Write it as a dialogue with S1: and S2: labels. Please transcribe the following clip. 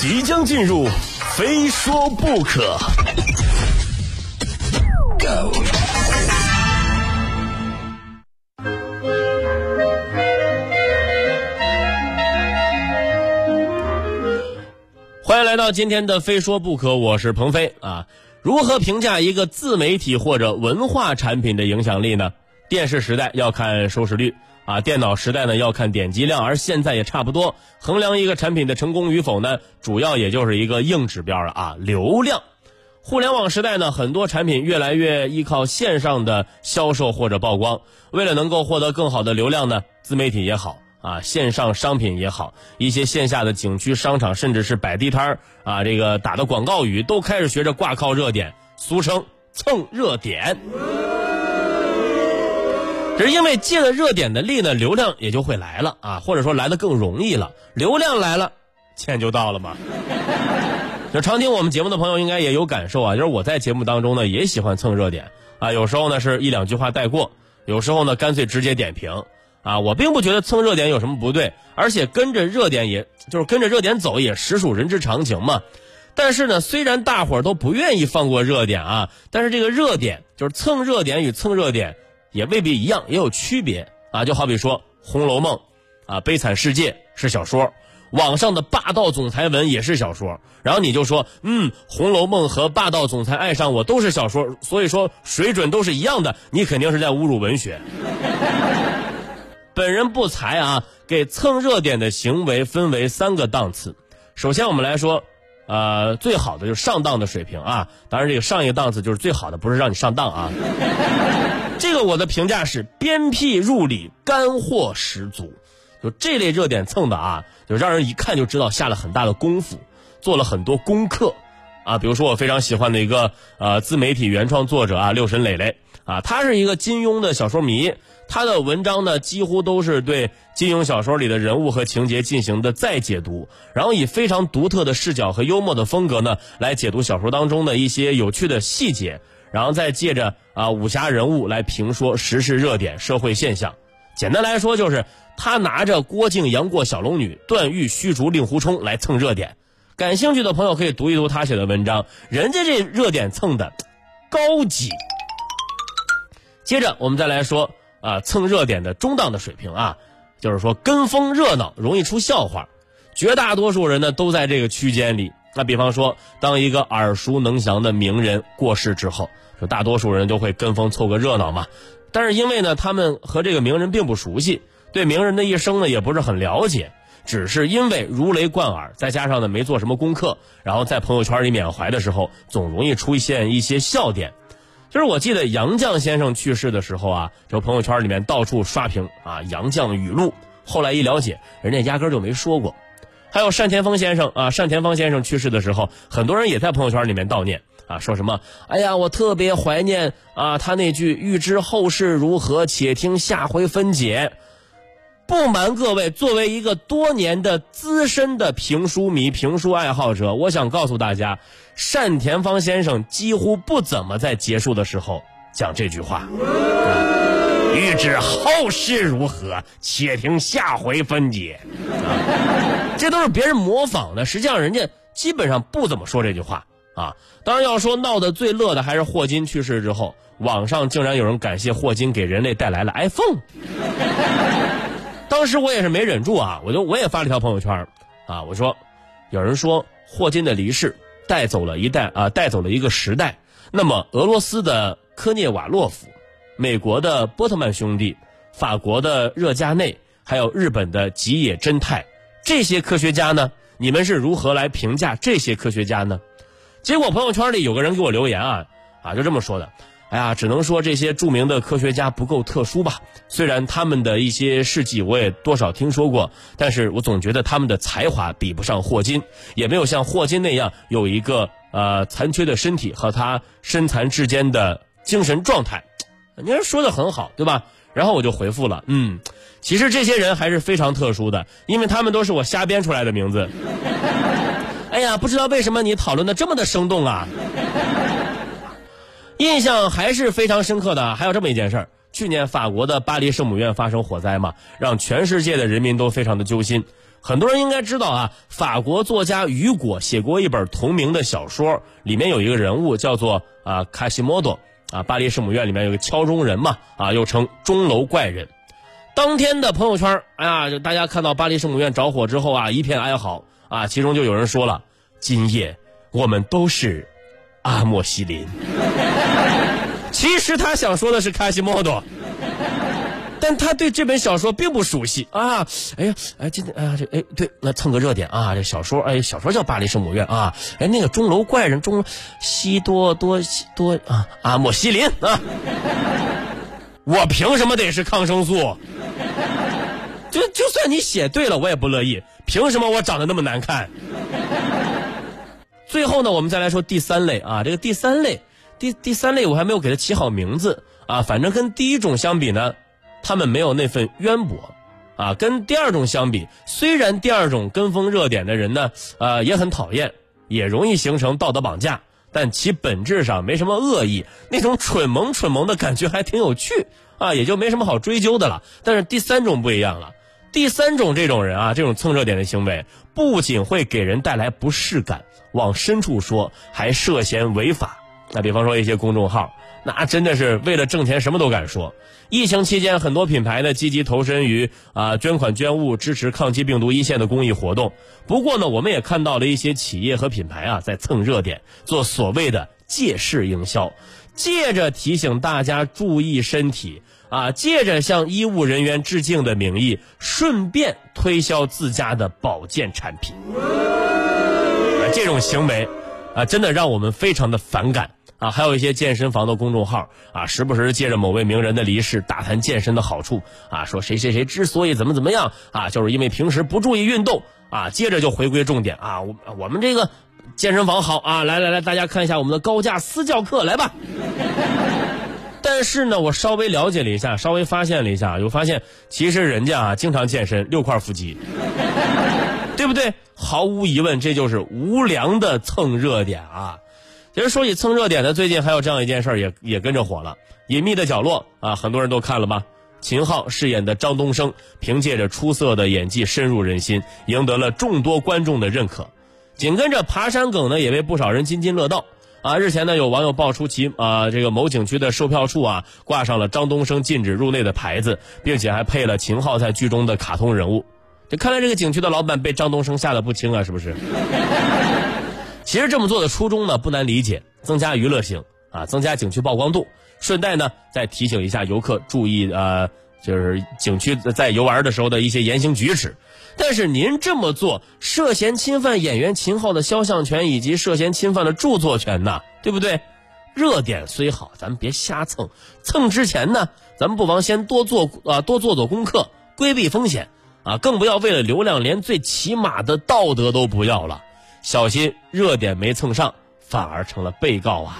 S1: 即将进入，非说不可。欢迎来到今天的《非说不可》，我是鹏飞啊。如何评价一个自媒体或者文化产品的影响力呢？电视时代要看收视率啊，电脑时代呢要看点击量，而现在也差不多。衡量一个产品的成功与否呢，主要也就是一个硬指标了啊，流量。互联网时代呢，很多产品越来越依靠线上的销售或者曝光。为了能够获得更好的流量呢，自媒体也好啊，线上商品也好，一些线下的景区、商场，甚至是摆地摊儿啊，这个打的广告语都开始学着挂靠热点，俗称蹭热点。只是因为借了热点的力呢，流量也就会来了啊，或者说来的更容易了。流量来了，钱就到了嘛。就常听我们节目的朋友应该也有感受啊，就是我在节目当中呢也喜欢蹭热点啊，有时候呢是一两句话带过，有时候呢干脆直接点评啊。我并不觉得蹭热点有什么不对，而且跟着热点也就是跟着热点走也实属人之常情嘛。但是呢，虽然大伙儿都不愿意放过热点啊，但是这个热点就是蹭热点与蹭热点也未必一样，也有区别啊。就好比说《红楼梦》啊，《悲惨世界》是小说。网上的霸道总裁文也是小说，然后你就说，嗯，《红楼梦》和霸道总裁爱上我都是小说，所以说水准都是一样的，你肯定是在侮辱文学。本人不才啊，给蹭热点的行为分为三个档次。首先我们来说，呃，最好的就是上当的水平啊，当然这个上一个档次就是最好的，不是让你上当啊。这个我的评价是鞭辟入里，干货十足。就这类热点蹭的啊，就让人一看就知道下了很大的功夫，做了很多功课，啊，比如说我非常喜欢的一个呃自媒体原创作者啊，六神磊磊。啊，他是一个金庸的小说迷，他的文章呢几乎都是对金庸小说里的人物和情节进行的再解读，然后以非常独特的视角和幽默的风格呢来解读小说当中的一些有趣的细节，然后再借着啊武侠人物来评说时事热点、社会现象。简单来说就是。他拿着郭靖杨过小龙女段誉虚竹令狐冲来蹭热点，感兴趣的朋友可以读一读他写的文章，人家这热点蹭的高级。接着我们再来说啊蹭热点的中档的水平啊，就是说跟风热闹容易出笑话，绝大多数人呢都在这个区间里。那比方说，当一个耳熟能详的名人过世之后，就大多数人都会跟风凑个热闹嘛。但是因为呢他们和这个名人并不熟悉。对名人的一生呢也不是很了解，只是因为如雷贯耳，再加上呢没做什么功课，然后在朋友圈里缅怀的时候，总容易出现一些笑点。就是我记得杨绛先生去世的时候啊，就朋友圈里面到处刷屏啊杨绛语录。后来一了解，人家压根就没说过。还有单田芳先生啊，单田芳先生去世的时候，很多人也在朋友圈里面悼念啊，说什么哎呀，我特别怀念啊他那句“欲知后事如何，且听下回分解”。不瞒各位，作为一个多年的资深的评书迷、评书爱好者，我想告诉大家，单田芳先生几乎不怎么在结束的时候讲这句话。欲知后事如何，且听下回分解。这都是别人模仿的，实际上人家基本上不怎么说这句话啊。当然要说闹得最乐的还是霍金去世之后，网上竟然有人感谢霍金给人类带来了 iPhone。当时我也是没忍住啊，我就我也发了一条朋友圈啊，我说，有人说霍金的离世带走了一代啊，带走了一个时代。那么俄罗斯的科涅瓦洛夫，美国的波特曼兄弟，法国的热加内，还有日本的吉野真太，这些科学家呢，你们是如何来评价这些科学家呢？结果朋友圈里有个人给我留言啊啊，就这么说的。哎呀，只能说这些著名的科学家不够特殊吧。虽然他们的一些事迹我也多少听说过，但是我总觉得他们的才华比不上霍金，也没有像霍金那样有一个呃残缺的身体和他身残志坚的精神状态。您说的很好，对吧？然后我就回复了，嗯，其实这些人还是非常特殊的，因为他们都是我瞎编出来的名字。哎呀，不知道为什么你讨论的这么的生动啊。印象还是非常深刻的。还有这么一件事儿：去年法国的巴黎圣母院发生火灾嘛，让全世界的人民都非常的揪心。很多人应该知道啊，法国作家雨果写过一本同名的小说，里面有一个人物叫做啊卡西莫多啊，巴黎圣母院里面有个敲钟人嘛啊，又称钟楼怪人。当天的朋友圈，哎呀，大家看到巴黎圣母院着火之后啊，一片哀嚎啊，其中就有人说了：“今夜我们都是阿莫西林。”其实他想说的是卡西莫多。但他对这本小说并不熟悉啊！哎呀，哎，今天哎呀，这哎对，那蹭个热点啊！这小说，哎，小说叫《巴黎圣母院》啊！哎，那个钟楼怪人钟西多多西多啊，阿莫西林啊！我凭什么得是抗生素？就就算你写对了，我也不乐意。凭什么我长得那么难看？最后呢，我们再来说第三类啊，这个第三类，第第三类我还没有给它起好名字啊，反正跟第一种相比呢。他们没有那份渊博，啊，跟第二种相比，虽然第二种跟风热点的人呢，呃，也很讨厌，也容易形成道德绑架，但其本质上没什么恶意，那种蠢萌蠢萌的感觉还挺有趣，啊，也就没什么好追究的了。但是第三种不一样了，第三种这种人啊，这种蹭热点的行为，不仅会给人带来不适感，往深处说还涉嫌违法。那比方说一些公众号。那真的是为了挣钱，什么都敢说。疫情期间，很多品牌呢积极投身于啊捐款捐物，支持抗击病毒一线的公益活动。不过呢，我们也看到了一些企业和品牌啊在蹭热点，做所谓的借势营销，借着提醒大家注意身体啊，借着向医务人员致敬的名义，顺便推销自家的保健产品。这种行为啊，真的让我们非常的反感。啊，还有一些健身房的公众号啊，时不时借着某位名人的离世大谈健身的好处啊，说谁谁谁之所以怎么怎么样啊，就是因为平时不注意运动啊。接着就回归重点啊，我我们这个健身房好啊，来来来，大家看一下我们的高价私教课，来吧。但是呢，我稍微了解了一下，稍微发现了一下，又发现其实人家啊经常健身六块腹肌，对不对？毫无疑问，这就是无良的蹭热点啊。其实说起蹭热点的，最近还有这样一件事儿，也也跟着火了。隐秘的角落啊，很多人都看了吧？秦昊饰演的张东升，凭借着出色的演技深入人心，赢得了众多观众的认可。紧跟着爬山梗呢，也被不少人津津乐道啊。日前呢，有网友爆出其啊这个某景区的售票处啊挂上了张东升禁止入内的牌子，并且还配了秦昊在剧中的卡通人物。这看来这个景区的老板被张东升吓得不轻啊，是不是？其实这么做的初衷呢，不难理解，增加娱乐性啊，增加景区曝光度，顺带呢再提醒一下游客注意呃，就是景区在游玩的时候的一些言行举止。但是您这么做涉嫌侵犯演员秦昊的肖像权，以及涉嫌侵犯了著作权呐，对不对？热点虽好，咱们别瞎蹭，蹭之前呢，咱们不妨先多做啊，多做做功课，规避风险啊，更不要为了流量连最起码的道德都不要了。小心，热点没蹭上，反而成了被告啊！